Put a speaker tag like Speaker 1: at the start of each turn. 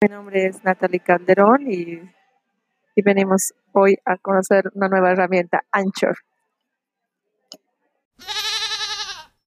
Speaker 1: Mi nombre es Natalie Calderón y, y venimos hoy a conocer una nueva herramienta, Anchor.